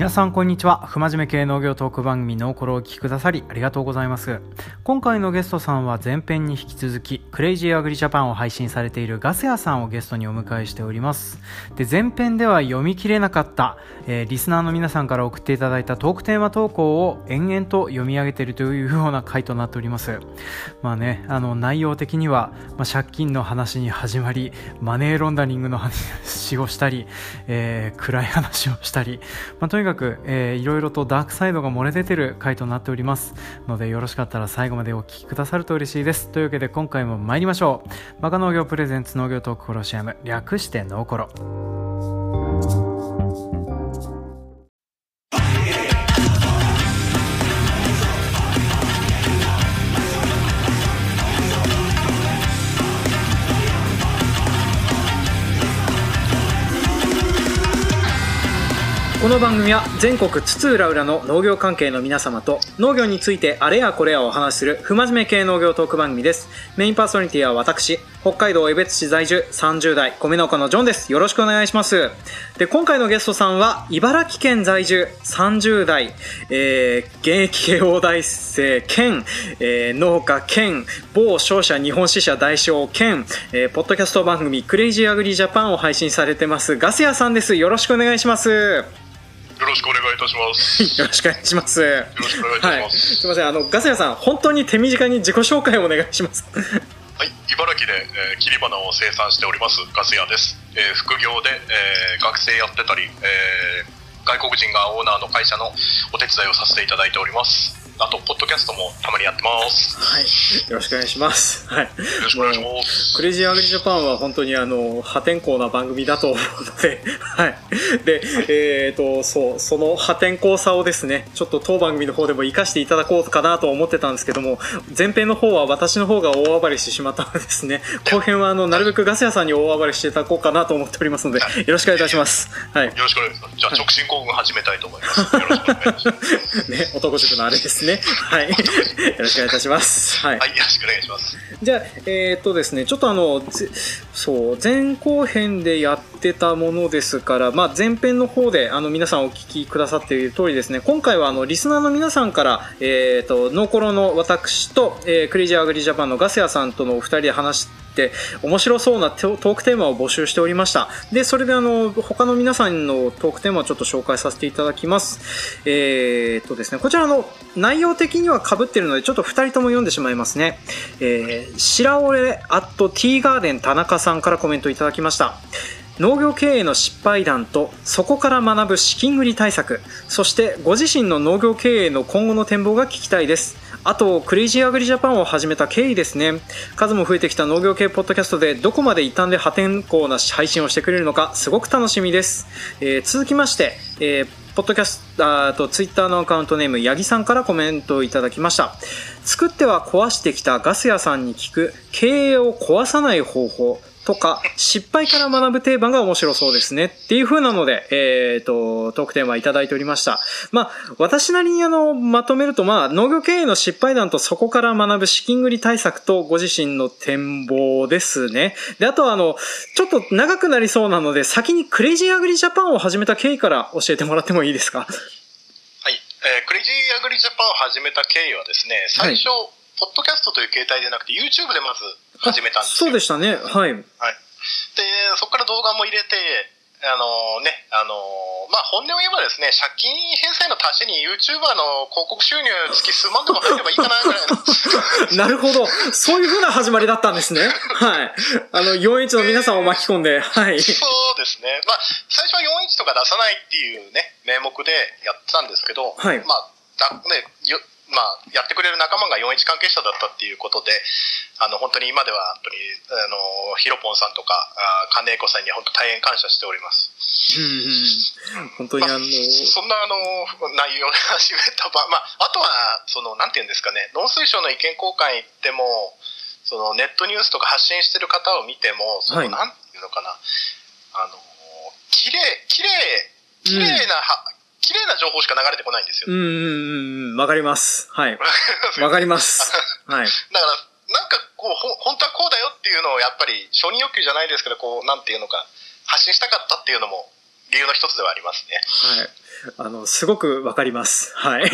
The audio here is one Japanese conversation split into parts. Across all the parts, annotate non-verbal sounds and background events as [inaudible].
皆さんこんにちは。不真面目系農業トーク番組のころをお聞きくださりありがとうございます。今回のゲストさんは前編に引き続きクレイジーアグリジャパンを配信されているガセヤさんをゲストにお迎えしております。で前編では読み切れなかった、えー、リスナーの皆さんから送っていただいたトークテーマ投稿を延々と読み上げているというような回となっております。まあねあの内容的には、まあ、借金の話に始まりマネーロンダリングの話をしたり、えー、暗い話をしたり、まあ、とにかく、えーいろいろとダークサイドが漏れ出てる回となっております。のでよろしかったら最後までお聴きくださると嬉しいです。というわけで今回も参りましょう。バカ農業プレゼンツ農業トークコロシアム略してノーコロ。この番組は全国津々浦々の農業関係の皆様と農業についてあれやこれやお話しする不真面目系農業トーク番組です。メインパーソナリティは私、北海道江別市在住30代米農家のジョンです。よろしくお願いします。で、今回のゲストさんは茨城県在住30代、えー、現役慶応大生兼、えー、農家兼某商社日本支社代表兼、えー、ポッドキャスト番組クレイジーアグリジャパンを配信されてますガス屋さんです。よろしくお願いします。よろしくお願いいたします。[laughs] よろしくお願いします。よろしくお願いいたします。はい、すみません、あのガス屋さん、本当に手短に自己紹介をお願いします。はい、茨城で、えー、切り花を生産しておりますガス屋です。えー、副業で、えー、学生やってたり、えー、外国人がオーナーの会社のお手伝いをさせていただいております。あと、ポッドキャストもたまにやってます。はい。よろしくお願いします。[laughs] はい。よろしくお願いします。クレイジーアグリジャパンは本当にあの、破天荒な番組だと思うので、[laughs] はい。で、えっ、ー、と、そう、その破天荒さをですね、ちょっと当番組の方でも活かしていただこうかなと思ってたんですけども、前編の方は私の方が大暴れしてしまったのでですね、[laughs] 後編はあの、なるべくガス屋さんに大暴れしていただこうかなと思っておりますので、よろしくお願いいたします。はい。よろしくお願いします。じゃあ、直進行軍始めたいと思います。よろしくお願いします。ね、男塾のあれですね。はい。よろしくお願いいたします。はい。はい、よろしくお願いします。じゃあ、えー、っとですね、ちょっとあの、そう、前後編でやってたものですから、まあ、前編の方で、あの、皆さんお聞きくださっている通りですね、今回はあの、リスナーの皆さんから、えー、っと、ノーコロの私と、えー、クレイジーアグリジャパンのガスヤさんとのお二人で話して、って面白そうなトークテーマを募集しておりました。でそれであの他の皆さんのトークテーマをちょっと紹介させていただきます。えー、っとですねこちらの内容的には被ってるのでちょっと2人とも読んでしまいますね。えー、白折アットティーガーデン田中さんからコメントいただきました。農業経営の失敗談とそこから学ぶ資金繰り対策。そしてご自身の農業経営の今後の展望が聞きたいです。あと、クレイジーアグリジャパンを始めた経緯ですね。数も増えてきた農業系ポッドキャストでどこまで異端で破天荒な配信をしてくれるのか、すごく楽しみです。えー、続きまして、えー、ポッドキャスト、あとツイッターのアカウントネーム、八木さんからコメントをいただきました。作っては壊してきたガス屋さんに聞く経営を壊さない方法。とか、失敗から学ぶ定番が面白そうですねっていう風なので、えっ、ー、と、トークテーマいただいておりました。まあ、私なりにあの、まとめると、まあ、農業経営の失敗談とそこから学ぶ資金繰り対策とご自身の展望ですね。で、あとはあの、ちょっと長くなりそうなので、先にクレイジーアグリジャパンを始めた経緯から教えてもらってもいいですか？はい。えー、クレイジーアグリジャパンを始めた経緯はですね、最初、はいポッドキャストという形態でなくて YouTube でまず始めたんですよそうでしたねはい、はい、でそこから動画も入れてあのね、あのまあ、本音を言えばですね、借金返済の足しに YouTuber の広告収入月数万でも入ればいいかなぐらいの。[laughs] なるほど。そういうふうな始まりだったんですね。はい。あの、41の皆さんを巻き込んで、はい。そうですね。まあ、最初は41とか出さないっていうね、名目でやってたんですけど、はい。まあ、だね、まあ、やってくれる仲間が41関係者だったっていうことで、あの、本当に今では、本当に、あの、ヒロポンさんとか、あ金子さんには本当大変感謝しております。うん、本当にあの、まあ、そんなあの、内容で始めた場、まあ、あとは、その、なんていうんですかね、農水省の意見交換行っても、その、ネットニュースとか発信してる方を見ても、その、はい、なんていうのかな、あの、綺麗、綺麗、綺麗な、うん綺麗な情報しか流れてこないんですよ。うん、わかります。はい。わかります。[laughs] はい。だから、なんかこう、ほ、本当はこうだよっていうのをやっぱり承認欲求じゃないですけど、こう、なんていうのか、発信したかったっていうのも理由の一つではありますね。はい。あの、すごくわかります。はい。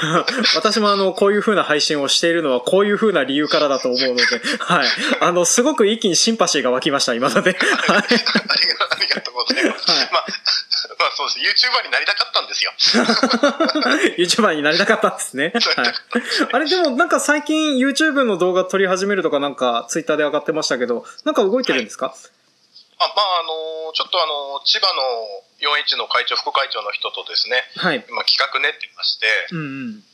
[laughs] 私もあの、こういう風な配信をしているのは、こういう風な理由からだと思うので、はい。あの、すごく一気にシンパシーが湧きました、今ので。はい。[laughs] ありがとうございます。はい、まあ、[laughs] まあそうです。YouTuber になりたかったんですよ。[laughs] YouTuber になりたかったんですね。はい。あれでもなんか最近 YouTube の動画撮り始めるとかなんか Twitter で上がってましたけど、なんか動いてるんですか、はいあまあ、あのちょっとあの千葉の 4H の会長、副会長の人とですね、はい、今企画練ってまして、うんうん、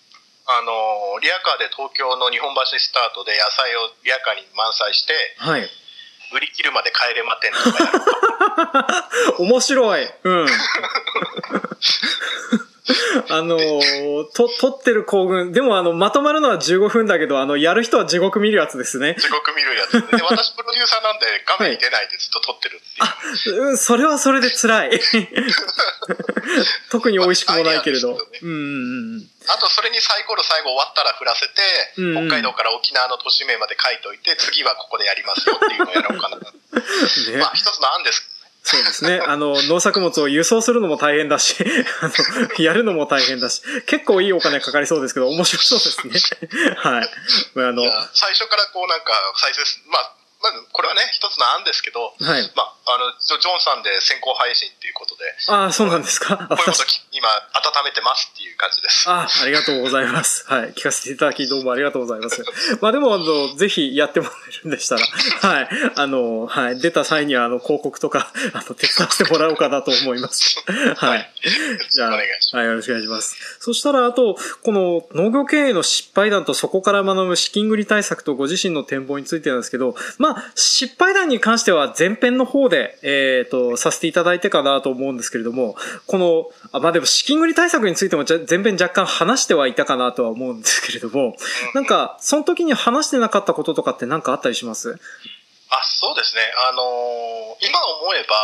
あのリアカーで東京の日本橋スタートで野菜をリアカーに満載して、はい、売り切るまで帰れまてんとかやる [laughs] 面白い。うん。[laughs] あのー、と、撮ってる行軍、でもあの、まとまるのは15分だけど、あの、やる人は地獄見るやつですね。地獄見るやつ。で、[laughs] 私プロデューサーなんで画面に出ないでずっと撮ってるっていう。あ、うん、それはそれで辛い。[laughs] 特に美味しくもないけれど。うんうんうん。あと、それにサイコロ最後終わったら振らせて、うんうん、北海道から沖縄の都市名まで書いといて、次はここでやりますよっていうのをやろうかな。[laughs] ね、まあ、一つの案ですそうですね。あの、農作物を輸送するのも大変だし、[laughs] あの、やるのも大変だし、結構いいお金かかりそうですけど、面白そうですね。[laughs] はい。あの、最初からこうなんか再生まあ、まず、これはね、一つの案ですけど、はい。まあ、あの、ジョンさんで先行配信っていうことで。ああ、そうなんですか。こういうこと今、温めてますっていう感じです。ああ、ありがとうございます。[laughs] はい。聞かせていただき、どうもありがとうございます。まあでも、あの、ぜひやってもらえるんでしたら、[laughs] はい。あの、はい。出た際には、あの、広告とか、[laughs] あの、手伝ってもらおうかなと思います。はい。じゃあ、はい、よろしくお願いします。そしたら、あと、この農業経営の失敗談とそこから学ぶ資金繰り対策とご自身の展望についてなんですけど、まあ、失敗談に関しては前編の方で、えっ、ー、と、させていただいてかなと思うんですけれども、この、あまあでも資金繰り対策についても前編若干話してはいたかなとは思うんですけれども、なんか、その時に話してなかったこととかって何かあったりします？あ、そうですね。あのー、今思えば、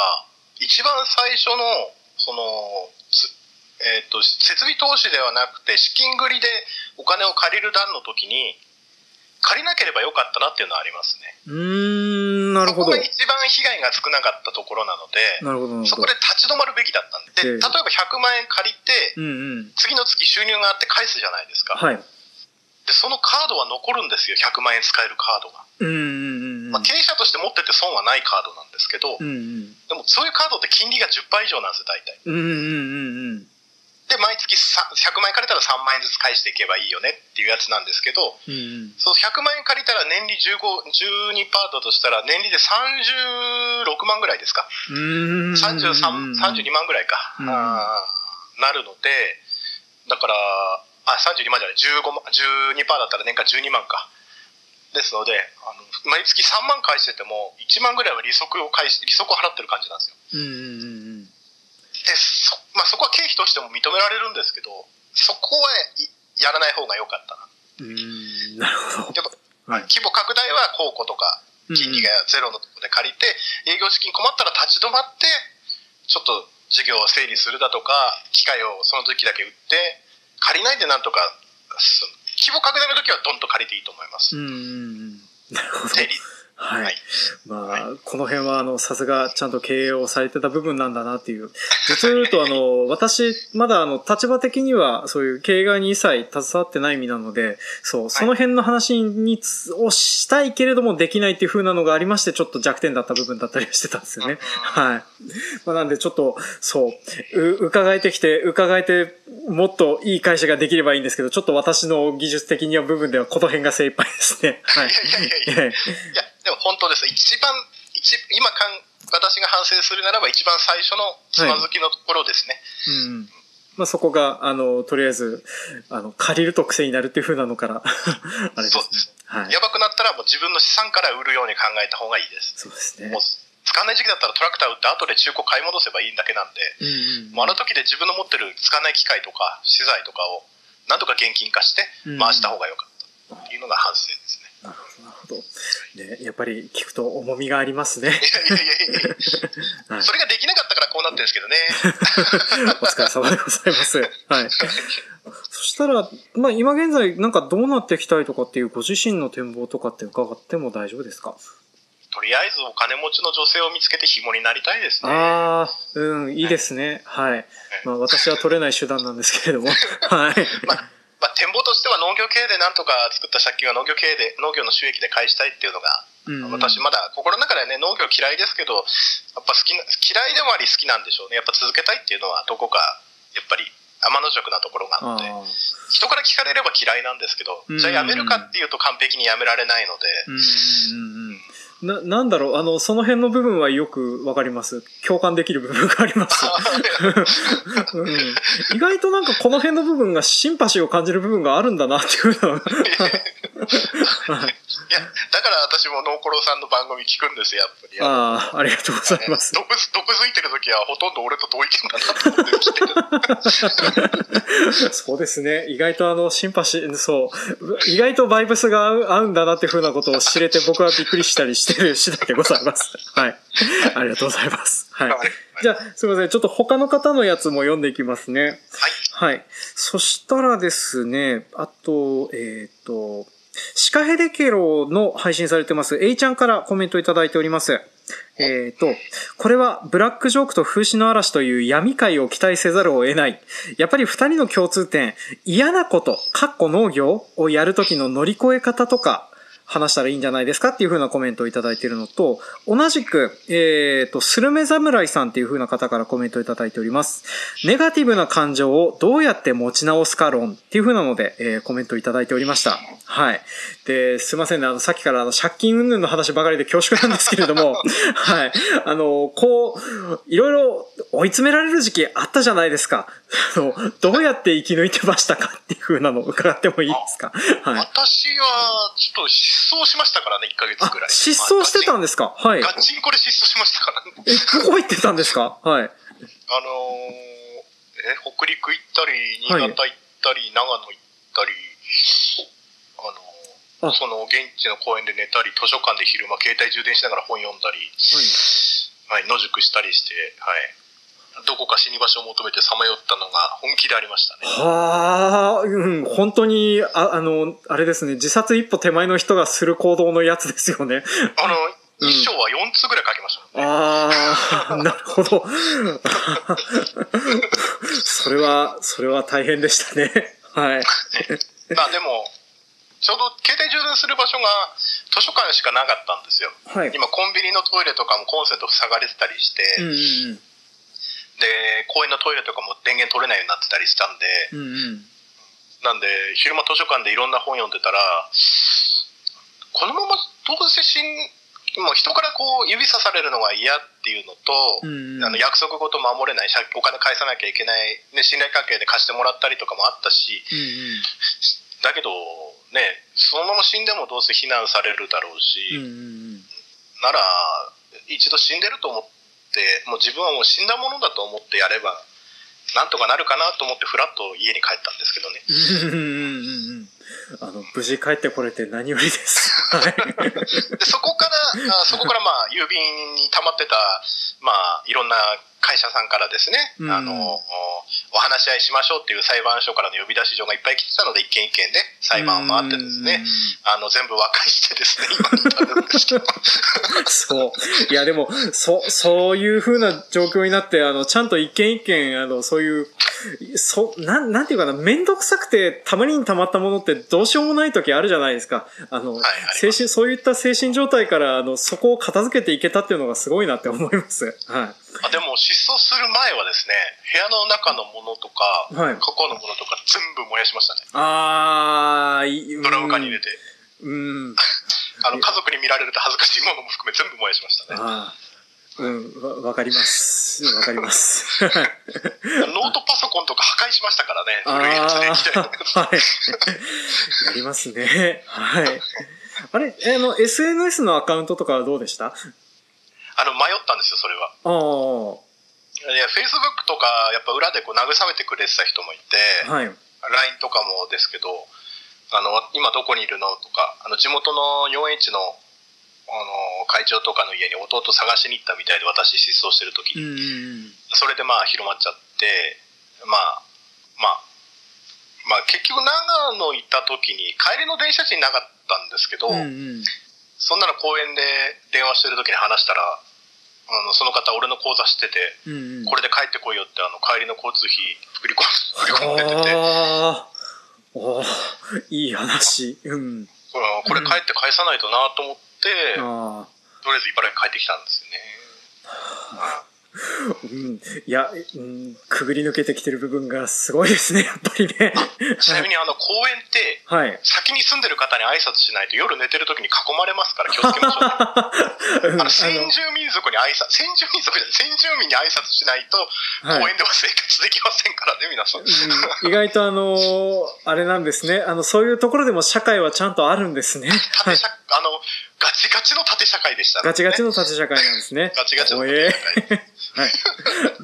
一番最初の、その、えっ、ー、と、設備投資ではなくて、資金繰りでお金を借りる段の時に、借りなければよかったなっていうのはありますね。うん、なるほど。そこが一番被害が少なかったところなので、なるほどそこで立ち止まるべきだったんで、で例えば100万円借りて、うんうん、次の月収入があって返すじゃないですか。はい。で、そのカードは残るんですよ、100万円使えるカードが。うんまあ、経営者として持ってて損はないカードなんですけど、うんうん、でもそういうカードって金利が10倍以上なんですよ、大体。うんうんうんうんで、毎月100万円借りたら3万円ずつ返していけばいいよねっていうやつなんですけど、うん、そう100万円借りたら年利15、12パートとしたら年利で36万ぐらいですか。33、32万ぐらいか。うん、なるので、だから、あ、32万じゃない、15万、12パーだったら年間12万か。ですので、あの毎月3万返してても、1万ぐらいは利息を返し、利息を払ってる感じなんですよ。うんうんうんでそ,、まあ、そこは経費としても認められるんですけどそこはやらない方が良かったな。うんなるほど。規模拡大は公庫とか金利がゼロのところで借りて、営業資金困ったら立ち止まってちょっと事業を整理するだとか機械をその時だけ売って借りないでなんとか規模拡大の時はどんと借りていいと思います。うん。なるほど。整理はい。はい、まあ、はい、この辺は、あの、さすが、ちゃんと経営をされてた部分なんだなっていう。実を言うと、あの、私、まだ、あの、立場的には、そういう経営側に一切携わってない身なので、そう、その辺の話に、をしたいけれどもできないっていう風なのがありまして、ちょっと弱点だった部分だったりしてたんですよね。はい。まあ、なんで、ちょっと、そう、う、伺えてきて、伺えて、もっといい会社ができればいいんですけど、ちょっと私の技術的には部分ではこの辺が精一杯ですね。はい。いやいやいやいや。でも本当です。一番、一今かん、私が反省するならば一番最初のつまずきのところですね。はい、うん。まあ、そこが、あの、とりあえず、あの、借りると癖になるっていう風なのから [laughs] あれです、ね。はい。やばくなったらもう自分の資産から売るように考えた方がいいです。そうですね。もう使わない時期だったらトラクター売って後で中古買い戻せばいいだけなんで、うんうん、もうあの時で自分の持ってる使わない機械とか資材とかをなんとか現金化して回した方がよかったっていうのが反省ですど。ね、やっぱり聞くと重みがありますね。いやいやいやはい、それができなかったからこうなってるんですけどね。[laughs] お疲れ様でございます。はい。そしたら、まあ今現在なんかどうなっていきたいとかっていうご自身の展望とかって伺っても大丈夫ですか？どとりあえずお金持ちの女性を見つけて紐になりたいですね。ああ、うん、いいですね。はい。まあ私は取れない手段なんですけれども。[laughs] はい。まあまあ、展望としては農業経営でなんとか作った借金は農業経営で、農業の収益で返したいっていうのが、うんうん、私まだ心の中ではね、農業嫌いですけど、やっぱ好きな、嫌いでもあり好きなんでしょうね。やっぱ続けたいっていうのはどこか、やっぱり天の弱なところがあって、人から聞かれれば嫌いなんですけど、じゃあやめるかっていうと完璧にやめられないので、うんうんうんな、なんだろう、あの、その辺の部分はよくわかります。共感できる部分があります、[laughs] うん。意外となんかこの辺の部分がシンパシーを感じる部分があるんだなっていうのは。[laughs] いや、だから私もノーコロさんの番組聞くんですよ、やっぱり。ああ、ありがとうございます。毒毒づいてる時はほとんど俺と同意見だなと思って聞いてる。[laughs] そうですね。意外とあの、シンパシー、そう。意外とバイブスが合う合うんだなっていうふうなことを知れて僕はびっくりしたりしてる次第でございます。[laughs] はい。ありがとうございます。はい。じゃあ、すみません。ちょっと他の方のやつも読んでいきますね。はい。はい。そしたらですね、あと、えっ、ー、と、シカヘデケロの配信されてます、エイちゃんからコメントいただいております。えっ、ー、と、これはブラックジョークと風刺の嵐という闇界を期待せざるを得ない。やっぱり二人の共通点、嫌なこと、かっこ農業をやるときの乗り越え方とか、話したらいいんじゃないですかっていう風なコメントをいただいているのと、同じく、えっ、ー、と、スルメ侍さんっていう風な方からコメントをいただいております。ネガティブな感情をどうやって持ち直すか論っていう風なので、えー、コメントをいただいておりました。はい。で、すいませんね、あの、さっきからあの、借金云々の話ばかりで恐縮なんですけれども、[laughs] はい。あの、こう、いろいろ追い詰められる時期あったじゃないですか。あの、どうやって生き抜いてましたかっていう風なのを伺ってもいいですか？はい。私は、ちょっと失踪しましたからね、1ヶ月ぐらい。失踪してたんですか？はい。ガチンコで失踪しましたからね。え、どこ行ってたんですか？はい。あのー、え、北陸行ったり、新潟行ったり、はい、長野行ったり、あのー、あその現地の公園で寝たり、図書館で昼間携帯充電しながら本読んだり、はい、はい、野宿したりして、はい。どこか死に場所を求めてさまよったのが本気でありましたね。はあ、うん、本当に、ああの、あれですね、自殺一歩手前の人がする行動のやつですよね。あの、一章は4つぐらい書きました、ね、ああ、なるほど。それは、それは大変でしたね。はい。まあでも、ちょうど携帯充電する場所が図書館しかなかったんですよ。はい、今コンビニのトイレとかもコンセント塞がれてたりして、うんうんうんで公園のトイレとかも電源取れないようになってたりしたんで、うんうん、なんで昼間図書館でいろんな本読んでたらこのままどうせ死んもう人からこう指さされるのが嫌っていうのと、うんうん、あの約束事守れないお金返さなきゃいけない、ね、信頼関係で貸してもらったりとかもあったし、うんうん、だけどねそのまま死んでもどうせ非難されるだろうし、うんうん、なら一度死んでると思ってもう自分はもう死んだものだと思ってやればなんとかなるかなと思ってふらっと家に帰ったんですけどね。[laughs] あの無事帰ってこれて何よりです。でそこからそこからまあ郵便に溜まってたまあいろんな会社さんからですね、うん、あのお話し合いしましょうっていう裁判所からの呼び出し状がいっぱい来てたので一件一件で裁判を回ってですね、あの全部和解してですね今に至るんですけど。そう。いやでもそそういうふうな状況になってあのちゃんと一件一件あのそういうそなんなんていうかな面倒くさくてたまりにたまったものってどうしようもない時あるじゃないですか。あの、はい、精神そういった精神状態からあのそこを片付けていけたっていうのがすごいなって思います。はい。あでも失踪する前はですね部屋の中のものとか、はい、過去のものとか全部燃やしましたね。ああドラム缶に入れて。うん。[laughs] あの家族に見られると恥ずかしいものも含め全部燃やしましたね。あうんわ、わかります。わかります。[laughs] ノートパソコンとか破壊しましたからね。古いやつで。はい。やりますね。はい。あれ、あの、SNS のアカウントとかはどうでした？あの、迷ったんですよ、それは。ああ。いや、Facebook とか、やっぱ裏でこう慰めてくれてた人もいて、はい、LINE とかもですけど、あの、今どこにいるのとか、あの、地元の 4H の、あの、会長とかの家に弟探しに行ったみたいで、私失踪してる時に。それでまあ広まっちゃって、まあ、まあ、まあ結局長野行った時に帰りの電車賃なかったんですけど、うんうんそんなの公園で電話してる時に話したら、あのその方俺の口座知ってて、うんうん。これで帰ってこいよってあの帰りの交通費振り込んで [laughs] てて、ああ。いい話。うん。うんこれ帰って返さないとなと思って、ああ。とりあえず茨城帰ってきたんですよね。うん。いや、うん、くぐり抜けてきてる部分がすごいですね、やっぱりね。ちなみにあの公園って、はい。先に住んでる方に挨拶しないと夜寝てる時に囲まれますから気をつけましょうね。[laughs] うんあの先住民族に挨拶、先住民族じゃない、先住民に挨拶しないと、はい公園では生活できませんからね、皆さん。うん意外とあのーあれなんですね。あの、そういうところでも社会はちゃんとあるんですね。[laughs] 縦社、あの、ガチガチの縦社会でしたね。ガチガチの縦社会なんですね。ガチガチの縦社会。はい。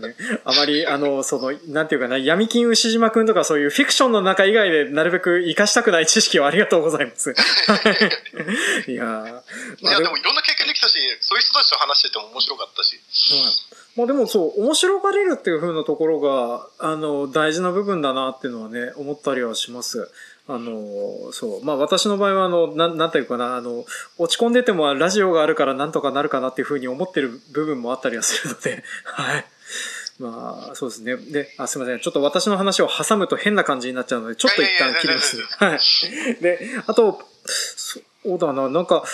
ね、あまり、あの、その、なんていうかな、闇金牛島くんとかそういうフィクションの中以外でなるべく活かしたくない知識をありがとうございます。はい。いやいあや、でもいろんな経験できたし、そういう人たちと話してても面白かったし。はいまあでもそう、面白がれるっていう風なところが、あの、大事な部分だなっていうのはね、思ったりはします。あの、そう。まあ私の場合は、あの、なん、なんていうかな、あの、落ち込んでてもラジオがあるからなんとかなるかなっていう風に思ってる部分もあったりはするので、[laughs] はい。まあ、そうですね。で、あ、すみません。ちょっと私の話を挟むと変な感じになっちゃうので、ちょっと一旦切ります。はい。で、あと、そうだな、なんか、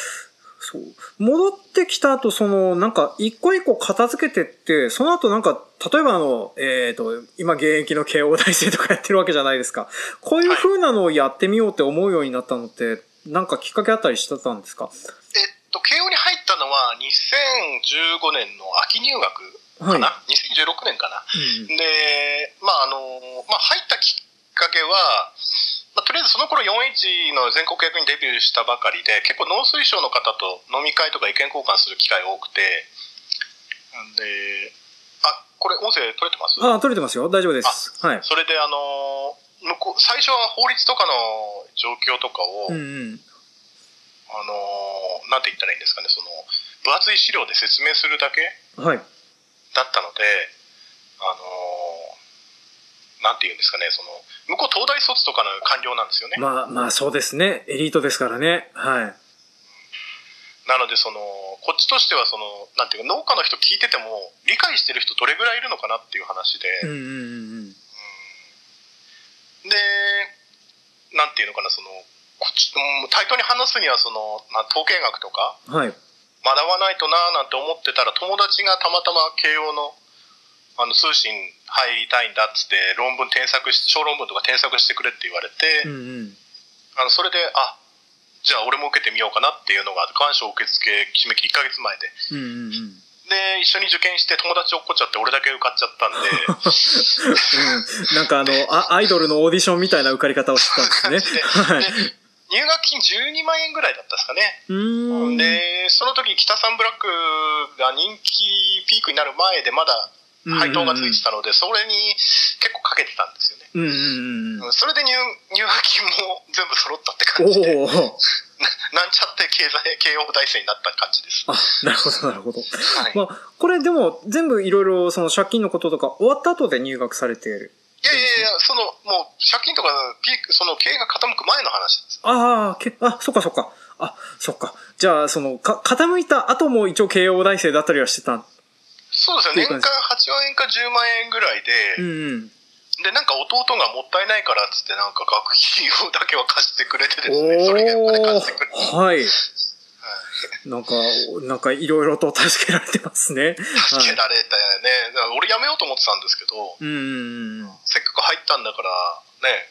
そう。戻ってきた後、その、なんか、一個一個片付けてって、その後なんか、例えばあの、えっ、と、今現役の慶応大生とかやってるわけじゃないですか。こういう風なのをやってみようって思うようになったのって、なんかきっかけあったりしてたんですか？えっと、慶応に入ったのは2015年の秋入学かな、は ?2016 年かな？うんで、まああの、まあ入ったきっかけは、まあ、とりあえずその頃 4H の全国役にデビューしたばかりで、結構農水省の方と飲み会とか意見交換する機会が多くて、んで、あ、これ音声取れてます？あ、取れてますよ。大丈夫です。はい。それであの、向こう、最初は法律とかの状況とかを、うんうん。あの、なんて言ったらいいんですかね、その、分厚い資料で説明するだけはい。だったので、あのなんて言うんですかね、その、向こう東大卒とかの官僚なんですよね。まあ、まあそうですね。エリートですからね。はい。なので、その、こっちとしては、その、なんていうか、農家の人聞いてても、理解してる人どれぐらいいるのかなっていう話で、うんうんうんで、なんていうのかな、その、こっち、うん対等に話すには、その、まあ、統計学とか、うん。はい。学ばないとなーなんて思ってたら、友達がたまたま慶応の、あの、通信入りたいんだっつって、論文添削し、小論文とか添削してくれって言われて、うんうん。あの、それで、あ、じゃあ俺も受けてみようかなっていうのが、願書受付締め切り1ヶ月前で。うんうんうん。で、一緒に受験して友達落っこっちゃって俺だけ受かっちゃったんで、[laughs] うん、なんかあのあ、アイドルのオーディションみたいな受かり方をしてたんですね。入学金12万円ぐらいだったんですかね。で、その時北サンブラックが人気ピークになる前でまだ配当がついてたので、それに結構かけてたんですよね。うんうんうんうん。それで入入学金も全部揃ったって感じで。[laughs] ななんちゃって経済、慶応大生になった感じです。あ、なるほど、なるほど。はい。まあ、これでも、全部いろいろ、その借金のこととか、終わった後で入学されている。いやいやいや、その、もう、借金とか、ピーク、その経営が傾く前の話です。ああ、け、あ、そっかそっか。あ、そっか。じゃあ、その、か、傾いた後も一応慶応大生だったりはしてた。そうですよ。年間っていう感8万円か10万円ぐらいで、うんうん。で、なんか弟がもったいないからっつって、なんか学費をだけは貸してくれてですね、それ以外お金貸してくれて。はい。なんか、なんかいろいろと助けられてますね。助けられたよね。だから俺辞めようと思ってたんですけど、うん。せっかく入ったんだから、ね、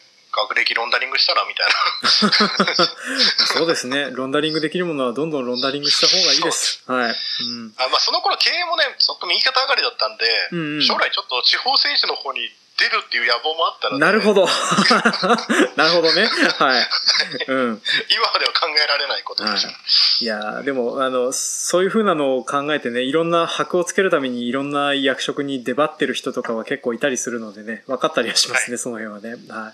学歴ロンダリングしたらみたいな。[laughs] そうですね。ロンダリングできるものはどんどんロンダリングした方がいいです。はい。うん。あまあ、その頃経営もね、ちょっと右肩上がりだったんで、うんうん将来ちょっと地方政治の方に出るっていう野望もあったので、なるほど。[laughs] なるほどね。はい。うん。今までは考えられないことでした。いやーでも、あの、そういう風なのを考えてね、いろんな箔をつけるためにいろんな役職に出張ってる人とかは結構いたりするのでね、分かったりはしますね、その辺はね。はい。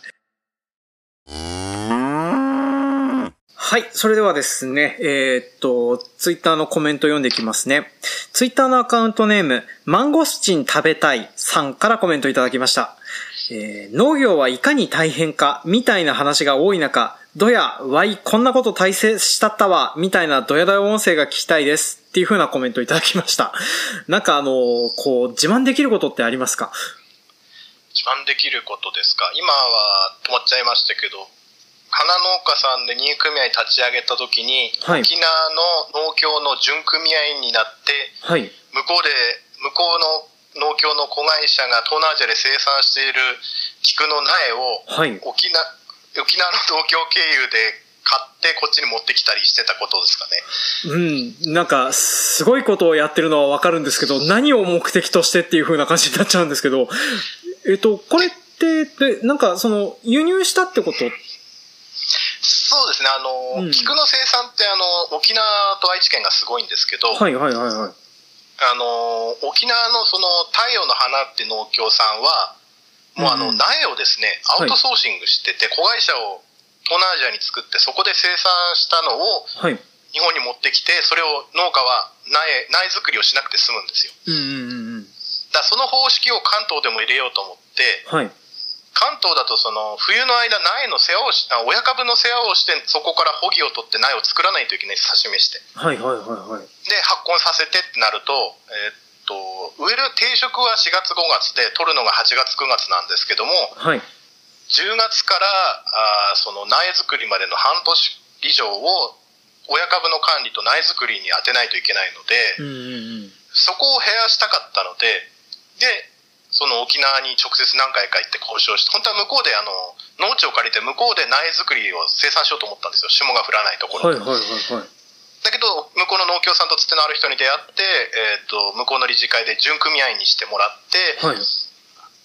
はい。それではですね、えーっと、ツイッターのコメント読んでいきますね。ツイッターのアカウントネーム、マンゴスチン食べたいさんからコメントいただきました。えー農業はいかに大変か、みたいな話が多い中、どや、わい、こんなこと大成したったわ、みたいなドヤドヤ音声が聞きたいです。っていう風なコメントいただきました。なんかあの、こう、自慢できることってありますか？自慢できることですか？今は止まっちゃいましたけど花農家さんで任意組合立ち上げた時に、はい沖縄の農協の準組合員になってはい。向こうで向こうの農協の子会社が東南アジアで生産している菊の苗をはい。沖縄沖縄の農協経由で買ってこっちに持ってきたりしてたことですかね？うん。なんか、すごいことをやってるのはわかるんですけど、何を目的としてっていう風な感じになっちゃうんですけど、えっと、これって、でなんか、その、輸入したってこと？そうですねあの、うん菊の生産ってあの沖縄と愛知県がすごいんですけど、はいはいはいはい。あの沖縄のその太陽の花って農協さんはもうあのうん苗をですねアウトソーシングしてて、子会社を東南アジアに作ってそこで生産したのをはい。日本に持ってきてそれを農家は苗苗作りをしなくて済むんですようんうんうんうん。だその方式を関東でも入れようと思ってはい。関東だとその冬の間苗の世話をしあ親株の世話をしてそこから穂木を取って苗を作らないといけない刺しめしてはいはいはいはい。で発根させてってなると,、えーっと植える定食は4月5月で取るのが8月9月なんですけどもはい。10月からあーその苗作りまでの半年以上を親株の管理と苗作りに当てないといけないので、うんうんうん。そこを減らしたかったのででその沖縄に直接何回か行って交渉して本当は向こうであの農地を借りて向こうで苗作りを生産しようと思ったんですよ霜が降らないところはいはいはいはい。だけど向こうの農協さんとつてのある人に出会って、えー、と向こうの理事会で準組合員にしてもらって、はい。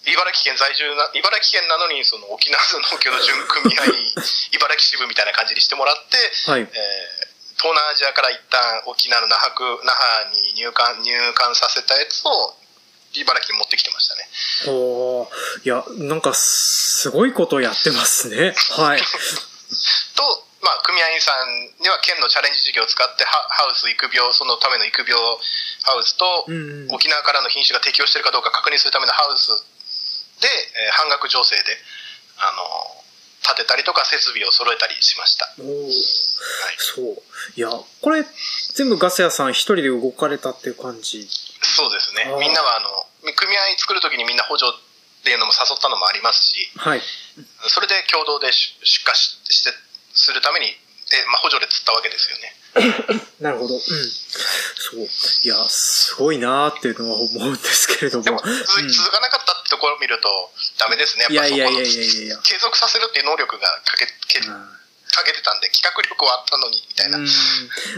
茨城県在住な茨城県なのにその沖縄の農協の準組合 [laughs] 茨城支部みたいな感じにしてもらって、はい。えー東南アジアから一旦沖縄の那覇区那覇に入管入管させたやつを茨城に持ってきてましたねおーいや、なんか、すごいことやってますね。はい。と、まあ、組合員さんには県のチャレンジ事業を使ってハハウス育苗そのための育苗ハウスと、うんうん。沖縄からの品種が適応しているかどうか確認するためのハウスで、えー半額助成で、あの建てたりとか設備を揃えたりしました。おーそう。いや、これ、全部ガス屋さん一人で動かれたっていう感じ。そうですね。みんなはあの組合作るときにみんな補助っていうのも誘ったのもありますし、はい。それで共同で出出荷ししてするためにで、まあ、補助で釣ったわけですよね。[laughs] なるほど。うん。そう。いや、すごいなーっていうのは思うんですけれども。でも続うん続かなかったってところを見るとダメですね。いやいやいやそこのいやいやいや。継続させるっていう能力がかけけかけてたんで企画力はあったのにみたいな。うん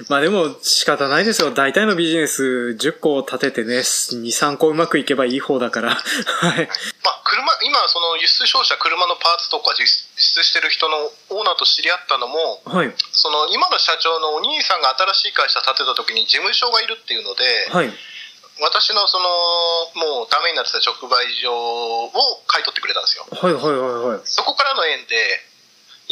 まあでも仕方ないですよ。大体のビジネス10個を立ててね、2、3個うまくいけばいい方だから。はい。まあ、車今その輸出商社車のパーツとか輸出してる人のオーナーと知り合ったのもはい。その今の社長のお兄さんが新しい会社建てた時に事務所がいるっていうので、はい。私のそのもうダメになってた直売所を買い取ってくれたんですよはいはいはいはい。そこからの縁で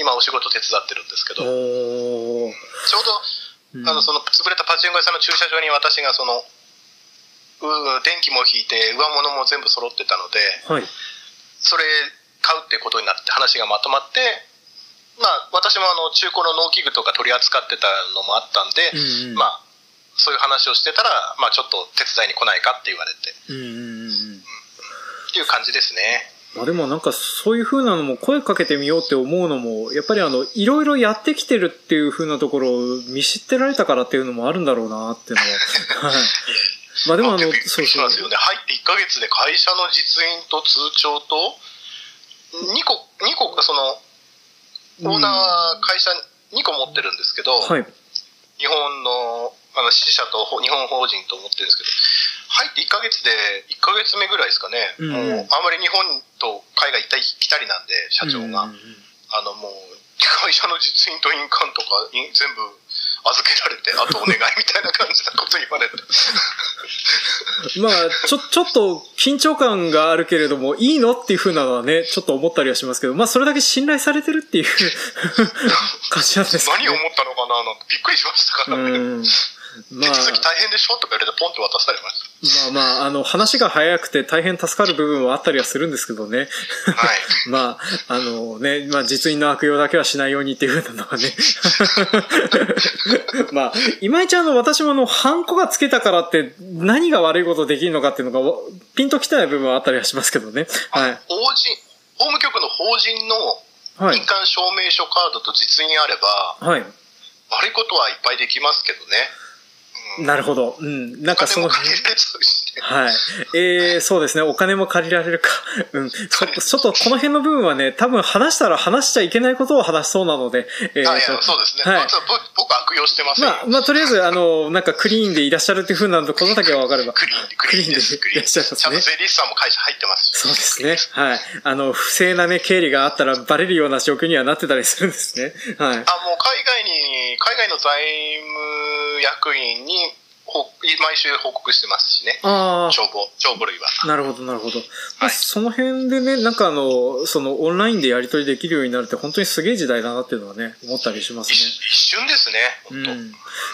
今お仕事手伝ってるんですけど。ちょうどあのその潰れたパチンコ屋さんの駐車場に私がそのう電気も引いて上物も全部揃ってたのではい。それ買うっていうことになって話がまとまってまあ私もあの中古の農機具とか取り扱ってたのもあったんで、うんうん。まあそういう話をしてたら、まあ、ちょっと手伝いに来ないかって言われて。うんうんうん。うん。っていう感じですねまあでもなんかそういう風なのも声かけてみようって思うのも、やっぱりあの、いろいろやってきてるっていう風なところを見知ってられたからっていうのもあるんだろうなっていうのは。[laughs] はい。まあでもあのそうそうします。よね入って1ヶ月で会社の実印と通帳と2個2個そのオーナーは会社2個持ってるんですけど、はい。日本のあの支社とほ日本法人と思ってるんですけど入って1ヶ月で1ヶ月目ぐらいですかね、うん。もうあまり日本と海外行ったり来たりなんで社長が、うんうんうんあのもう会社の実印と印鑑とかい全部預けられてあとお願いみたいな感じなこと言われて。[laughs] まあ、ちょ、ちょっと緊張感があるけれども、いいのっていう風なのはね、ちょっと思ったりはしますけど、まあそれだけ信頼されてるっていう [laughs] 感じなんですかね。何を思ったのかななんてびっくりしましたからね、うん。まあ、手続き大変でしょ？とか言われてポンって渡されました。まあまあ、あの、話が早くて大変助かる部分はあったりはするんですけどね。はい。[laughs] まあ、あのね、まあ実印の悪用だけはしないようにっていうのはね。[laughs] まあ、いまいちあの、私もあの、ハンコがつけたからって何が悪いことできるのかっていうのが、ピンときたい部分はあったりはしますけどね。はい。法人、法務局の法人の印鑑証明書カードと実印あれば、はい。悪いことはいっぱいできますけどね。なるほど。うん。なんかその、はい。えー、そうですね。お金も借りられるか。[laughs] うん。ちょっと、ちょっとこの辺の部分はね、多分話したら話しちゃいけないことを話しそうなので。えー、あいや、そうですね。はい。僕悪用してますまあ、まあ、とりあえず、あの、なんかクリーンでいらっしゃるっていうふうなことだけは分かれば。クリーンで、クリーンで。いらっしゃいますね。ちゃんと税理士さんも会社入ってますそうですね。はい。あの、不正なね、経理があったらバレるような状況にはなってたりするんですね。はい。あ、もう海外に、海外の財務役員に、毎週報告してますしね。ああ。帳簿、帳簿類は。なるほど、なるほど。はい、その辺でね、なんかあの、そのオンラインでやり取りできるようになるって本当にすげえ時代だなっていうのはね、思ったりしますね。一瞬ですね、うん、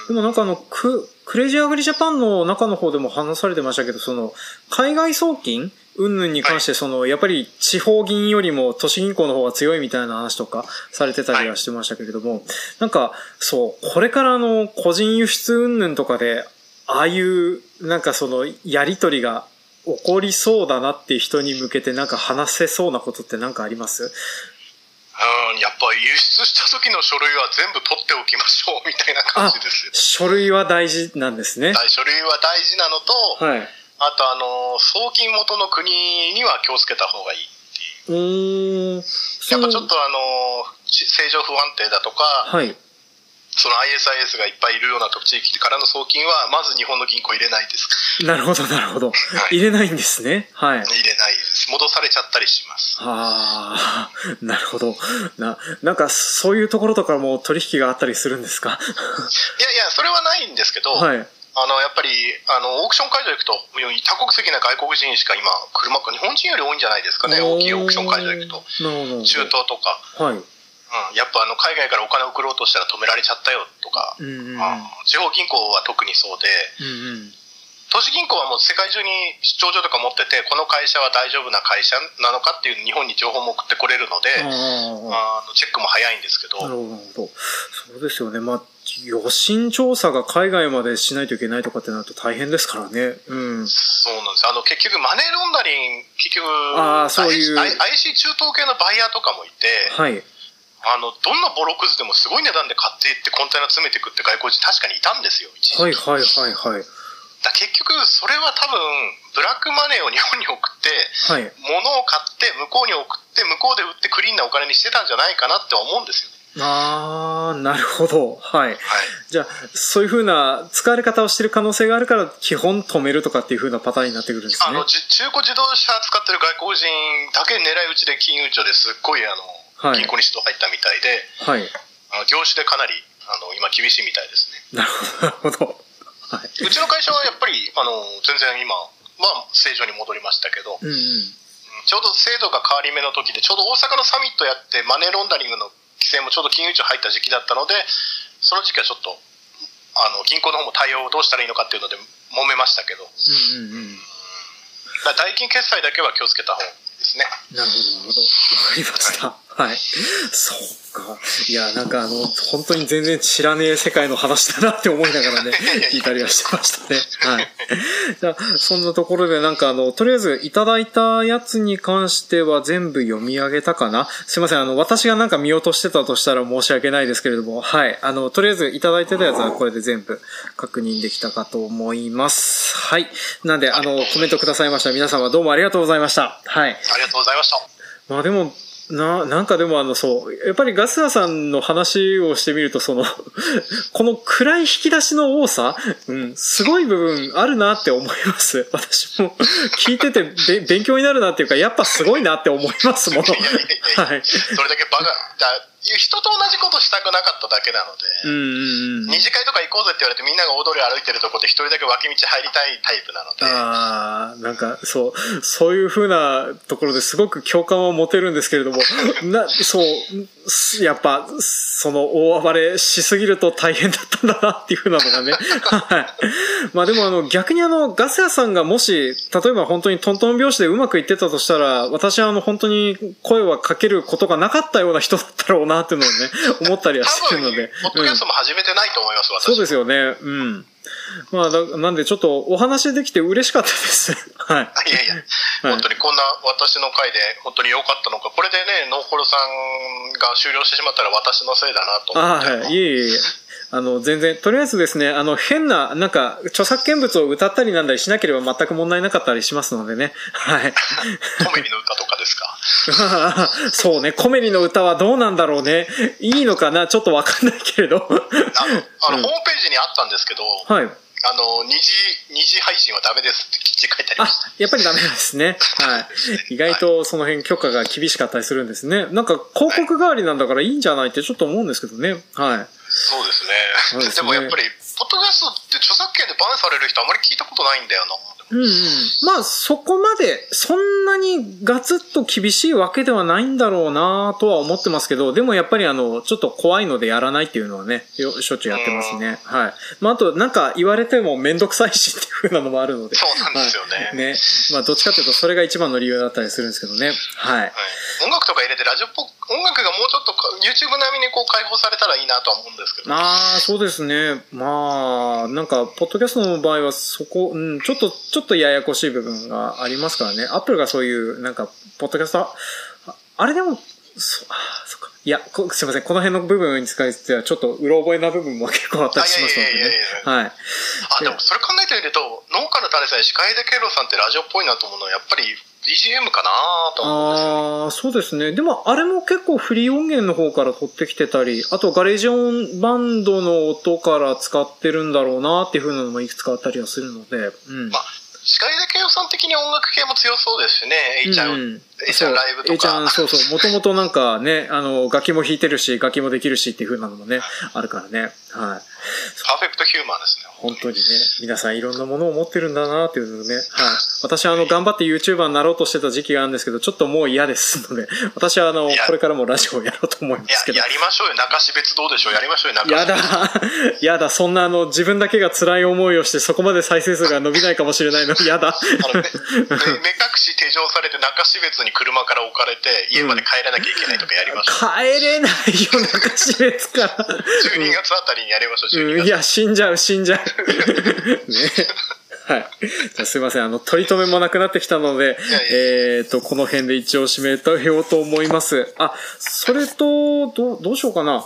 でもなんかあの、ク、クレイジーアグリジャパンの中の方でも話されてましたけど、その、海外送金？云々に関して、その、はい、やっぱり地方銀よりも都市銀行の方が強いみたいな話とかされてたりはしてましたけれども、はい、なんか、そう、これからの個人輸出云々とかで、ああいう、なんかその、やりとりが起こりそうだなっていう人に向けてなんか話せそうなことって何かあります？うん、やっぱ輸出した時の書類は全部取っておきましょうみたいな感じです書類は大事なんですね。書類は大事なのと、はい、あとあの、送金元の国には気をつけた方がいいっていう。うん。やっぱちょっとあの、正常不安定だとか、はい、その ISIS がいっぱいいるような地域からの送金は、まず日本の銀行入れないです。なるほど、なるほど。はい、入れないんですね。はい。入れないです。戻されちゃったりします。ああ、なるほど。な、なんかそういうところとかも取引があったりするんですか？いやいや、それはないんですけど、はい。あの、やっぱり、あの、オークション会場行くと、多国籍な外国人しか今、車、日本人より多いんじゃないですかね、大きいオークション会場行くと。中東とか。はい。うん、やっぱあの海外からお金を送ろうとしたら止められちゃったよとか、うんうん、地方銀行は特にそうで、うんうん、都市銀行はもう世界中に出張所とか持っててこの会社は大丈夫な会社なのかっていう日本に情報も送ってこれるのであのチェックも早いんですけどなるほどそうですよねまあ予診調査が海外までしないといけないとかってなると大変ですからね。うん。そうなんです。あの、結局マネーロンダリング、結局、あそういう IC 中東系のバイヤーとかもいて、はい。あの、どんなボロクズでもすごい値段で買っていってコンテナ詰めていくって外国人確かにいたんですよ、はいはいはいはい。だ結局、それは多分、ブラックマネーを日本に送って、はい、物を買って向こうに送って向こうで売ってクリーンなお金にしてたんじゃないかなって思うんですよね。ああ、なるほど。はい。はい、じゃあ、そういうふうな使われ方をしている可能性があるから、基本止めるとかっていうふうなパターンになってくるんですね。あの、中古自動車使ってる外国人だけ狙い撃ちで金融庁ですっごいあの、銀行に人入ったみたいで、はい、あの業種でかなりあの今厳しいみたいですね。なるほど。はい、うちの会社はやっぱりあの全然今は正常に戻りましたけど、うんうん、ちょうど制度が変わり目の時でちょうど大阪のサミットやってマネーロンダリングの規制もちょうど金融庁入った時期だったのでその時期はちょっとあの銀行の方も対応をどうしたらいいのかっていうので揉めましたけど、うんうんうん、代金決済だけは気をつけた方ですね。なるほど、かりました。はいはい。そうか。いや、なんかあの、本当に全然知らねえ世界の話だなって思いながらね、[laughs] 聞いたりはしてましたね。はい。じゃあ、そんなところでなんかあの、とりあえずいただいたやつに関しては全部読み上げたかな？すいません、あの、私がなんか見落としてたとしたら申し訳ないですけれども、はい。あの、とりあえずいただいてたやつはこれで全部確認できたかと思います。はい。なんで、あの、コメントくださいました皆様どうもありがとうございました。はい。ありがとうございました。まあでも、な、なんかでもあの、そう、やっぱりガスラさんの話をしてみると、その [laughs] この暗い引き出しの多さ、うん、すごい部分あるなって思います。私も聞いててべ勉強になるなっていうか、やっぱすごいなって思いますもの。はい。それだけバカ、人と同じことしたくなかっただけなので、うん二次会とか行こうぜって言われてみんなが大通り歩いてるとこで一人だけ脇道入りたいタイプなので。ああ、なんかそう、そういうふうなところですごく共感を持てるんですけれども、[laughs] な、そう、やっぱ、その大暴れしすぎると大変だったんだなっていうふうなのがね。[laughs] はい。まあでもあの、逆にあの、ガス屋さんがもし、例えば本当にトントン拍子でうまくいってたとしたら、私はあの、本当に声はかけることがなかったような人だったろうなっていうのをね、思ったりはしてるので。ポッドキャストも始めてないと思います、うん、そうですよね。うん。[laughs] まあ、なんでちょっとお話できて嬉しかったです。[laughs] はい。いやいや、本当にこんな私の回で本当に良かったのか、これでね、ノーコロさんが終了してしまったら私のせいだなと思って。あはい。いえいえ。あの、全然、とりあえずですね、あの、変な、なんか、著作権物を歌ったりなんだりしなければ全く問題なかったりしますのでね。はい。[laughs] コメリの歌とそうね、コメリの歌はどうなんだろうね。いいのかな？ちょっとわかんないけれど。あの、あの、うん、ホームページにあったんですけど、はい。あの、二次、二次配信はダメですって書いてありました。やっぱりダメですね。はい。意外とその辺許可が厳しかったりするんですね。なんか広告代わりなんだからいいんじゃないってちょっと思うんですけどね。はい。そうですね。でねでもやっぱり、ポッドキャストって著作権でバンされる人あまり聞いたことないんだよな。うんうん。まあ、そこまで、そんなにガツッと厳しいわけではないんだろうなとは思ってますけど、でもやっぱりあの、ちょっと怖いのでやらないっていうのはね、しょっちゅうやってますね。はい。まあ、あと、なんか言われてもめんどくさいしっていうふうなのもあるので。そうなんですよね。はい、ね。まあ、どっちかっていうとそれが一番の理由だったりするんですけどね。はい。はい、音楽とか入れてラジオっぽ音楽がもうちょっと YouTube 並みにこう解放されたらいいなとは思うんですけど、ああ、そうですね。まあ、なんか、ポッドキャストの場合はそこ、うん、ちょっと、ちょっとややこしい部分がありますからね。アップルがそういう、なんか、ポッドキャスト、あれでも、そ、あそっか。いや、すいません。この辺の部分に使いては、ちょっと、うろ覚えな部分も結構あったりしますのでね。はい。あ、でもそれ考えてみると、農家の種さん、司会でケイロさんってラジオっぽいなと思うのは、やっぱり、BGM かなと思ってああ、そうですね。でも、あれも結構フリー音源の方から取ってきてたり、あとガレージオンバンドの音から使ってるんだろうなっていうふうなのもいくつかあったりはするので、うん。まあ司会で慶応さん的に音楽系も強そうですしね、うん、A ちゃんライブとか。A ちゃん、そうそう、もともとなんかね、あの、楽器も弾いてるし、楽器もできるしっていう風なのもね、あるからね。はい。パーフェクトヒューマンですね。本当にね、皆さんいろんなものを持ってるんだなっていうのね、はい。私はあの、頑張って YouTuber になろうとしてた時期があるんですけど、ちょっともう嫌ですので、[laughs] 私はあの、これからもラジオをやろうと思いますけど。や、やりましょうよ。中標別どうでしょうやりましょうよ、中標やだ、[laughs] やだ、そんなあの、自分だけが辛い思いをして、そこまで再生数が伸びないかもしれないの、やだ。あの、目隠し手錠されて中標別に車から置かれて、家まで帰らなきゃいけないとかやりましょう。うん、帰れないよ、中標別から。12月あたりにやりましょう、12月。いや、死んじゃう、死んじゃう。[laughs] ね。はい。じゃすいません。あの、取り留めもなくなってきたので、えっ、ー、と、この辺で一応締めたようと思います。あ、それと、どう、どうしようかな。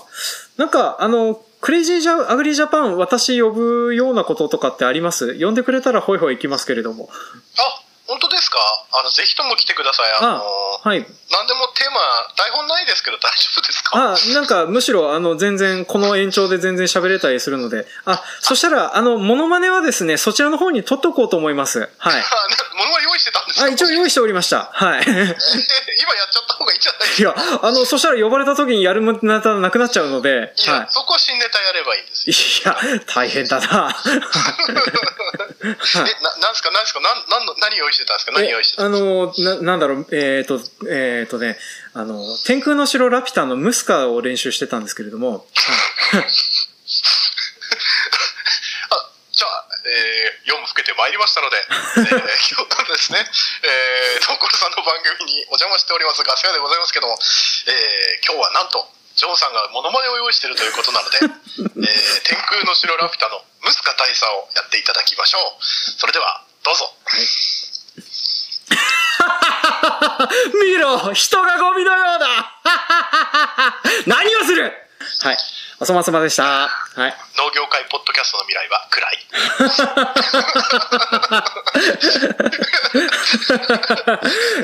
なんか、あの、クレイジージャアグリジャパン、私呼ぶようなこととかってあります？呼んでくれたらホイホイ行きますけれども。あ、本当ですか？あの、ぜひとも来てください。あのあはい。何でもテーマ、台本ないですけど大丈夫ですか？あ、なんか、むしろ、あの、全然、この延長で全然喋れたりするので。あ、そしたら、あの、モノマネはですね、そちらの方に撮っとこうと思います。はい。[laughs] モノマネ用意してたんですか？あ、一応用意しておりました。はい。[laughs] 今やっちゃった方がいいんじゃないですか？いや、あの、そしたら呼ばれた時にやるネタなくなっちゃうので。いや、はい、そこは新ネタやればいいんですよ。いや、大変だな。[laughs] え、な、なんすか、なんすか、なん、なんの、何用意してたんですか？何用意してたんですか？あの、な、なんだろう、えっ、ー、と、えっ、ー、とね、あの、天空の城ラピュタのムスカを練習してたんですけれども。[laughs] あ、じゃあ、えー、夜も更けてまいりましたので、[laughs] えー、今日はですね、えー、トーコルさんの番組にお邪魔しておりますガス屋でございますけども、えー、今日はなんと、ジョーさんがモノマネを用意しているということなので、[laughs] えー、天空の城ラピュタのムスカ大佐をやっていただきましょう。それでは、どうぞ。はい、見ろ人がゴミのようだ [laughs] 何をする？はい。おそまさまでした。はい。農業界ポッドキャストの未来は暗い。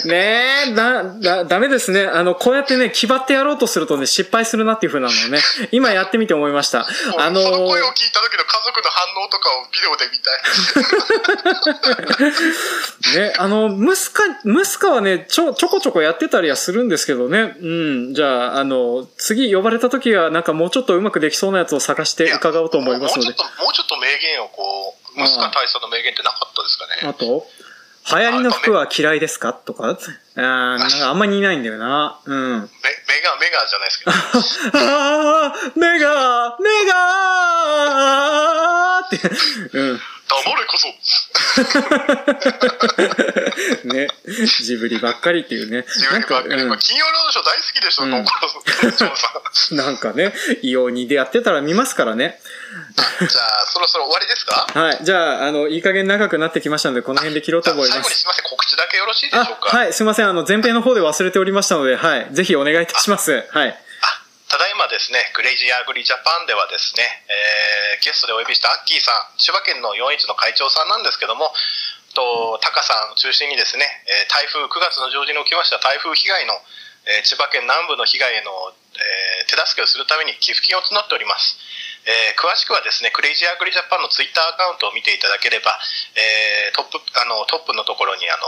[laughs] ねえ、だ、だ、ダメですね。あの、こうやってね、気張ってやろうとするとね、失敗するなっていうふうなのをね、今やってみて思いました。あのー、その声を聞いた時の家族の反応とかをビデオで見たい。[laughs] ね、あの、ムスカ、ムスカはね、ちょ、ちょこちょこやってたりはするんですけどね。うん。じゃあ、あの、次呼ばれた時は、なんかもうちょっとうまくできそうなやつを探して伺おうと思いますので。もうちょっと、もうちょっと名言をこう、ムスカ大佐の名言ってなかったですかね。あと流行りの服は嫌いですか？とか？あなんかあんまりいないんだよな。うん。メメガ、メガじゃないですけど。[laughs] ああ、メガメガーって、うん。黙れこそ [laughs] ね、ジブリばっかりっていうね。ジブリばっかり。うん、金曜ロードショー大好きでしょ、うん、[laughs] なんかね、異様にでやってたら見ますからね。[laughs] じゃあ、そろそろ終わりですか？はい。じゃあ、あの、いい加減長くなってきましたので、この辺で切ろうと思います。最後にすみません、告知だけよろしいでしょうか？はい、すみません、あの、前編の方で忘れておりましたので、はい。ぜひお願いいたします。はい。ただいまですね、クレイジーアグリジャパンではですね、えー、ゲストでお呼びしたアッキーさん、千葉県の4Hの会長さんなんですけども、とタカさんを中心にですね、え台風9月の上旬に起きました台風被害の、え千葉県南部の被害への、え手助けをするために寄付金を募っております。えー、詳しくはですね、クレイジーアグリジャパンのツイッターアカウントを見ていただければ、えー、トップあのトップのところにあの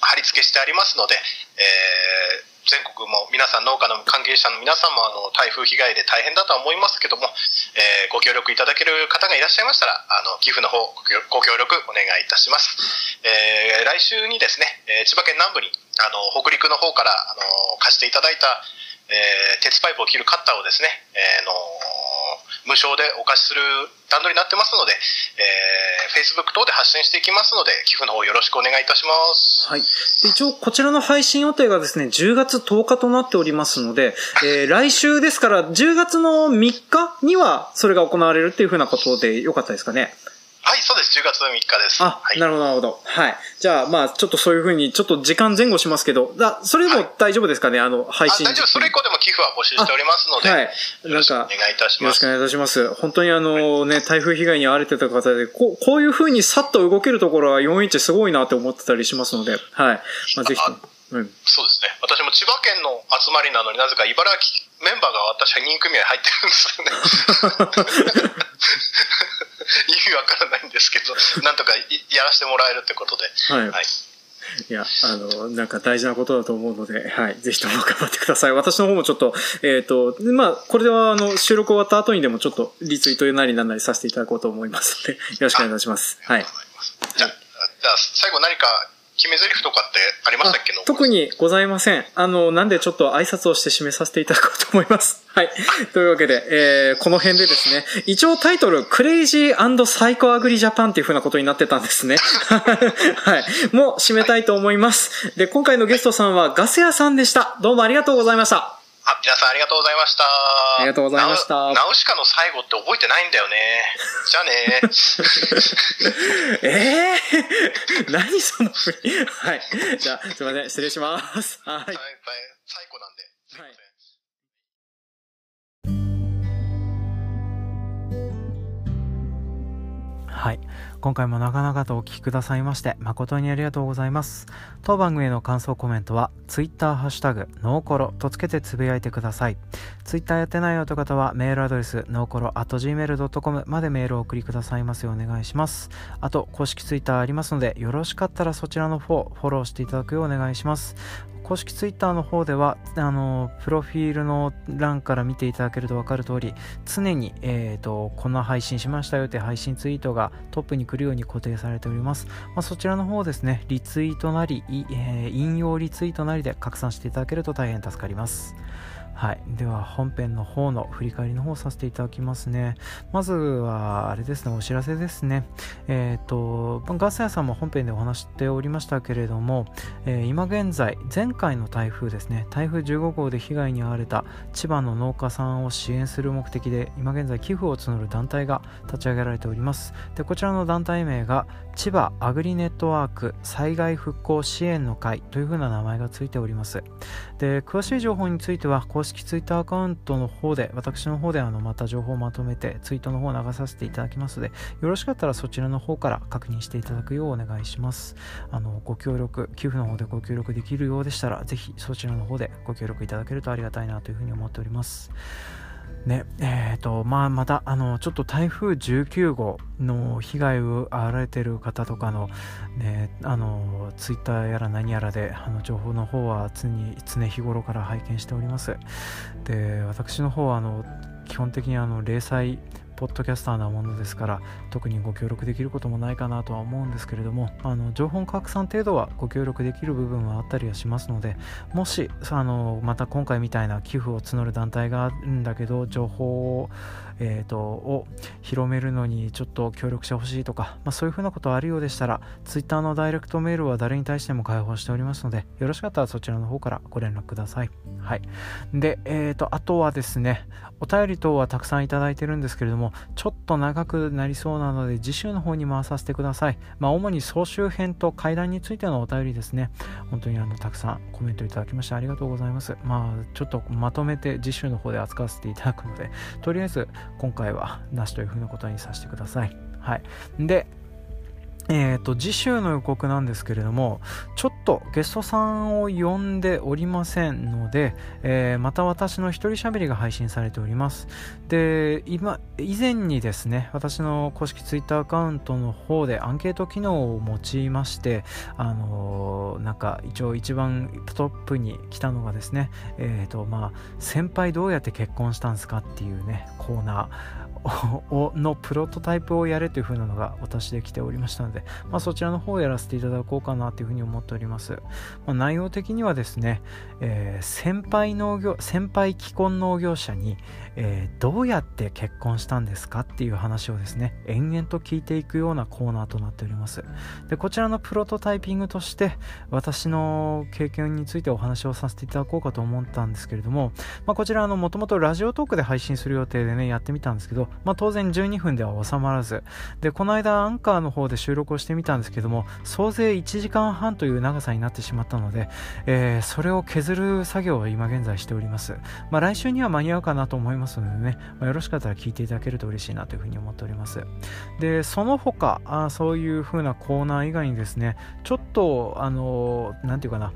貼り付けしてありますので、えー全国も皆さん農家の関係者の皆さんもあの台風被害で大変だとは思いますけども、えー、ご協力いただける方がいらっしゃいましたらあの寄付の方ご協力お願いいたします、えー、来週にですねえ千葉県南部にあの北陸の方からあの貸していただいた、えー、鉄パイプを切るカッターをですね、えー、の無償でお貸しする段取りになってますので、えー、Facebook 等で発信していきますので、寄付の方よろしくお願いいたします。はい。一応、こちらの配信予定がですね、10月10日となっておりますので、えー、来週ですから、10月の3日にはそれが行われるっていうふうなことでよかったですかね。はい、そうです。10月3日です。あ、はい、なるほど、なるほど。はい。じゃあ、まあ、ちょっとそういうふうに、ちょっと時間前後しますけど、だそれでも大丈夫ですかね、はい、あの、配信。大丈夫。それ以降でも寄付は募集しておりますので、はい。なんか、お願いいたします。よろしくお願いいたします。本当にあのね、台風被害に遭われてた方で、こう、こういうふうにさっと動けるところは4インチすごいなって思ってたりしますので、はい。まあ、ぜひと。うん、そうですね。私も千葉県の集まりなのになぜか茨城メンバーが私は人組合入ってるんですよね。[laughs] [laughs] 意味わからないんですけど、[laughs] なんとかやらせてもらえるってことで。はい。はいいや、あの、なんか大事なことだと思うので、はい、ぜひとも頑張ってください。私の方もちょっと、えっ、ー、と、まあ、これでは、あの、収録終わった後にでもちょっとリツイートなりなんなりさせていただこうと思いますので、よろしくお願いします。はい。じゃあ、じゃあ最後何か決め台詞とかってありましたっけ？特にございません。あの、なんでちょっと挨拶をして締めさせていただこうと思います。[laughs] はい。というわけで、えー、この辺でですね、一応タイトル、クレイジーサイコアグリジャパンっていう風なことになってたんですね。[laughs] はい。もう締めたいと思います。で、今回のゲストさんはガス屋さんでした。どうもありがとうございました。あ、皆さんありがとうございました。ありがとうございました。ナウシカの最後って覚えてないんだよね。じゃあね。え [laughs] えー、[laughs] 何その。[laughs] はい。じゃあ、すいません。失礼します。はい。最後今回も長々とお聞きくださいまして誠にありがとうございます。当番組への感想コメントは Twitter ハッシュタグノーコロとつけてつぶやいてください。Twitter やってないよという方はメールアドレスノーコロ gmail.com までメールを送りくださいますようお願いします。あと公式 Twitter ありますのでよろしかったらそちらの方フォローしていただくようお願いします。公式ツイッターの方ではあのプロフィールの欄から見ていただけると分かる通り常に、えーと、こんな配信しましたよって配信ツイートがトップに来るように固定されております、まあ、そちらの方ですねリツイートなり、えー、引用リツイートなりで拡散していただけると大変助かります。はい。では、本編の方の振り返りの方させていただきますね。まずは、あれですね、お知らせですね。えっ、ー、と、ガス屋さんも本編でお話しておりましたけれども、えー、今現在、前回の台風ですね、台風15号で被害に遭われた千葉の農家さんを支援する目的で、今現在寄付を募る団体が立ち上げられております。で、こちらの団体名が、千葉アグリネットワーク災害復興支援の会というふうな名前がついております。で、詳しい情報については、公式ツイッターアカウントの方で、私の方であのまた情報をまとめて、ツイートの方を流させていただきますので、よろしかったらそちらの方から確認していただくようお願いします。あの、ご協力、寄付の方でご協力できるようでしたら、ぜひそちらの方でご協力いただけるとありがたいなというふうに思っております。ねえーとまあ、またあのちょっと台風19号の被害を遭われている方とかの,、ね、あのツイッターやら何やらであの情報の方は常に常日頃から拝見しております。で私の方はあの基本的にあの零細ポッドキャスターなものですから特にご協力できることもないかなとは思うんですけれどもあの情報拡散程度はご協力できる部分はあったりはしますのでもしあのまた今回みたいな寄付を募る団体があるんだけど情報をえーと、を広めるのにちょっと協力してほしいとか、まあ、そういうふうなことあるようでしたら Twitter のダイレクトメールは誰に対しても開放しておりますのでよろしかったらそちらの方からご連絡ください。はい、で、えーと、あとはですねお便り等はたくさんいただいてるんですけれどもちょっと長くなりそうなので次週の方に回させてください。まあ、主に総集編と会談についてのお便りですね本当にあのたくさんコメントいただきましてありがとうございます。まあちょっとまとめて次週の方で扱わせていただくのでとりあえず今回はなしというふうなことにさせてください。はい。で、えーと、次週の予告なんですけれどもちょっとゲストさんを呼んでおりませんので、えー、また私の一人喋りが配信されております。で今以前にですね私の公式 Twitter アカウントの方でアンケート機能を用いましてあのー、なんか一応一番トップに来たのがですねえっ、ー、とまあ先輩どうやって結婚したんですかっていうねコーナー。のプロトタイプをやれというふうなのが私で来ておりましたので、まあ、そちらの方をやらせていただこうかなというふうに思っております、まあ、内容的にはですね、えー、先輩農業先輩既婚農業者に、えー、どうやって結婚したんですかっていう話をですね延々と聞いていくようなコーナーとなっております。でこちらのプロトタイピングとして私の経験についてお話をさせていただこうかと思ったんですけれども、まあ、こちらもともとラジオトークで配信する予定でねやってみたんですけどまあ、当然12分では収まらず。でこの間アンカーの方で収録をしてみたんですけども総勢1時間半という長さになってしまったので、えー、それを削る作業を今現在しております、まあ、来週には間に合うかなと思いますのでね、まあ、よろしかったら聞いていただけると嬉しいなというふうに思っております。でその他あそういう風なコーナー以外にですねちょっとあの何て言うかな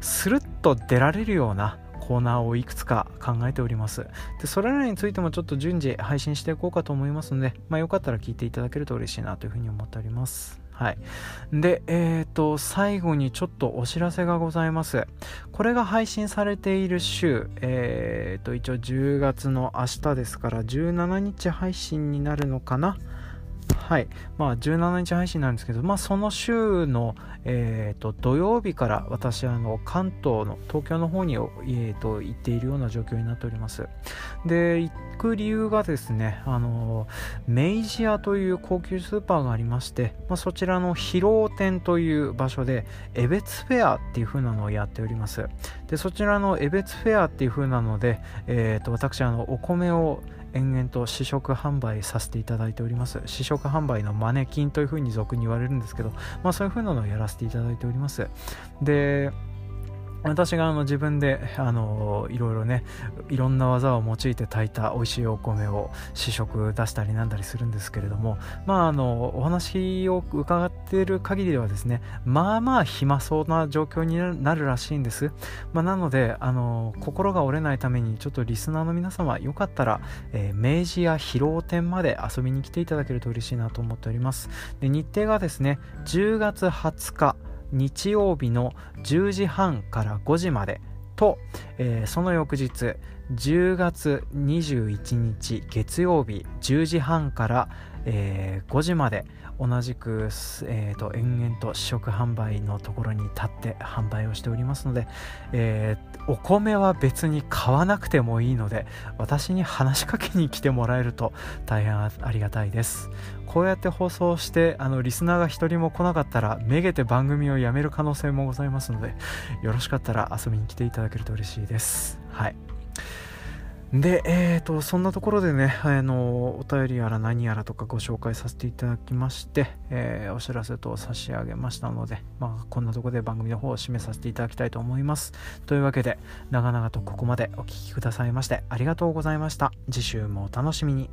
スルッと出られるようなコーナーをいくつか考えております。でそれらについてもちょっと順次配信していこうかと思いますので、まあ、よかったら聞いていただけると嬉しいなというふうに思っております。はい。で、えっ、ー、と、最後にちょっとお知らせがございます。これが配信されている週、えっ、ー、と、一応10月の明日ですから、17日配信になるのかな？はい。まあ、17日配信なんですけど、まあ、その週の、えーと、土曜日から私あの関東の東京の方に、えーと、行っているような状況になっておりますで行く理由がですねあのメイジアという高級スーパーがありまして、まあ、そちらの広尾店という場所で江別フェアっていう風なのをやっておりますでそちらの江別フェアっていう風なので、えーと私あのお米を延々と試食販売させていただいております。試食販売のマネキンというふうに俗に言われるんですけど、まあ、そういうふうなのをやらせていただいております。で私があの自分であのいろいろねいろんな技を用いて炊いた美味しいお米を試食出したりなんだりするんですけれどもまああのお話を伺っている限りではですねまあまあ暇そうな状況になるらしいんです、まあ、なのであの心が折れないためにちょっとリスナーの皆様よかったら、えー、明治や広尾店まで遊びに来ていただけると嬉しいなと思っております。で日程がですね10月20日日曜日の10時半から5時までと、えー、その翌日10月21日月曜日10時半から、えー、5時まで同じく、えーと、延々と試食販売のところに立って販売をしておりますので、えー、お米は別に買わなくてもいいので私に話しかけに来てもらえると大変ありがたいです。こうやって放送してあのリスナーが一人も来なかったらめげて番組をやめる可能性もございますのでよろしかったら遊びに来ていただけると嬉しいです。はい。で、えーと、そんなところでね、あの、お便りやら何やらとかご紹介させていただきまして、えー、お知らせと差し上げましたので、まあ、こんなところで番組の方を締めさせていただきたいと思います。というわけで、長々とここまでお聴きくださいまして、ありがとうございました。次週もお楽しみに。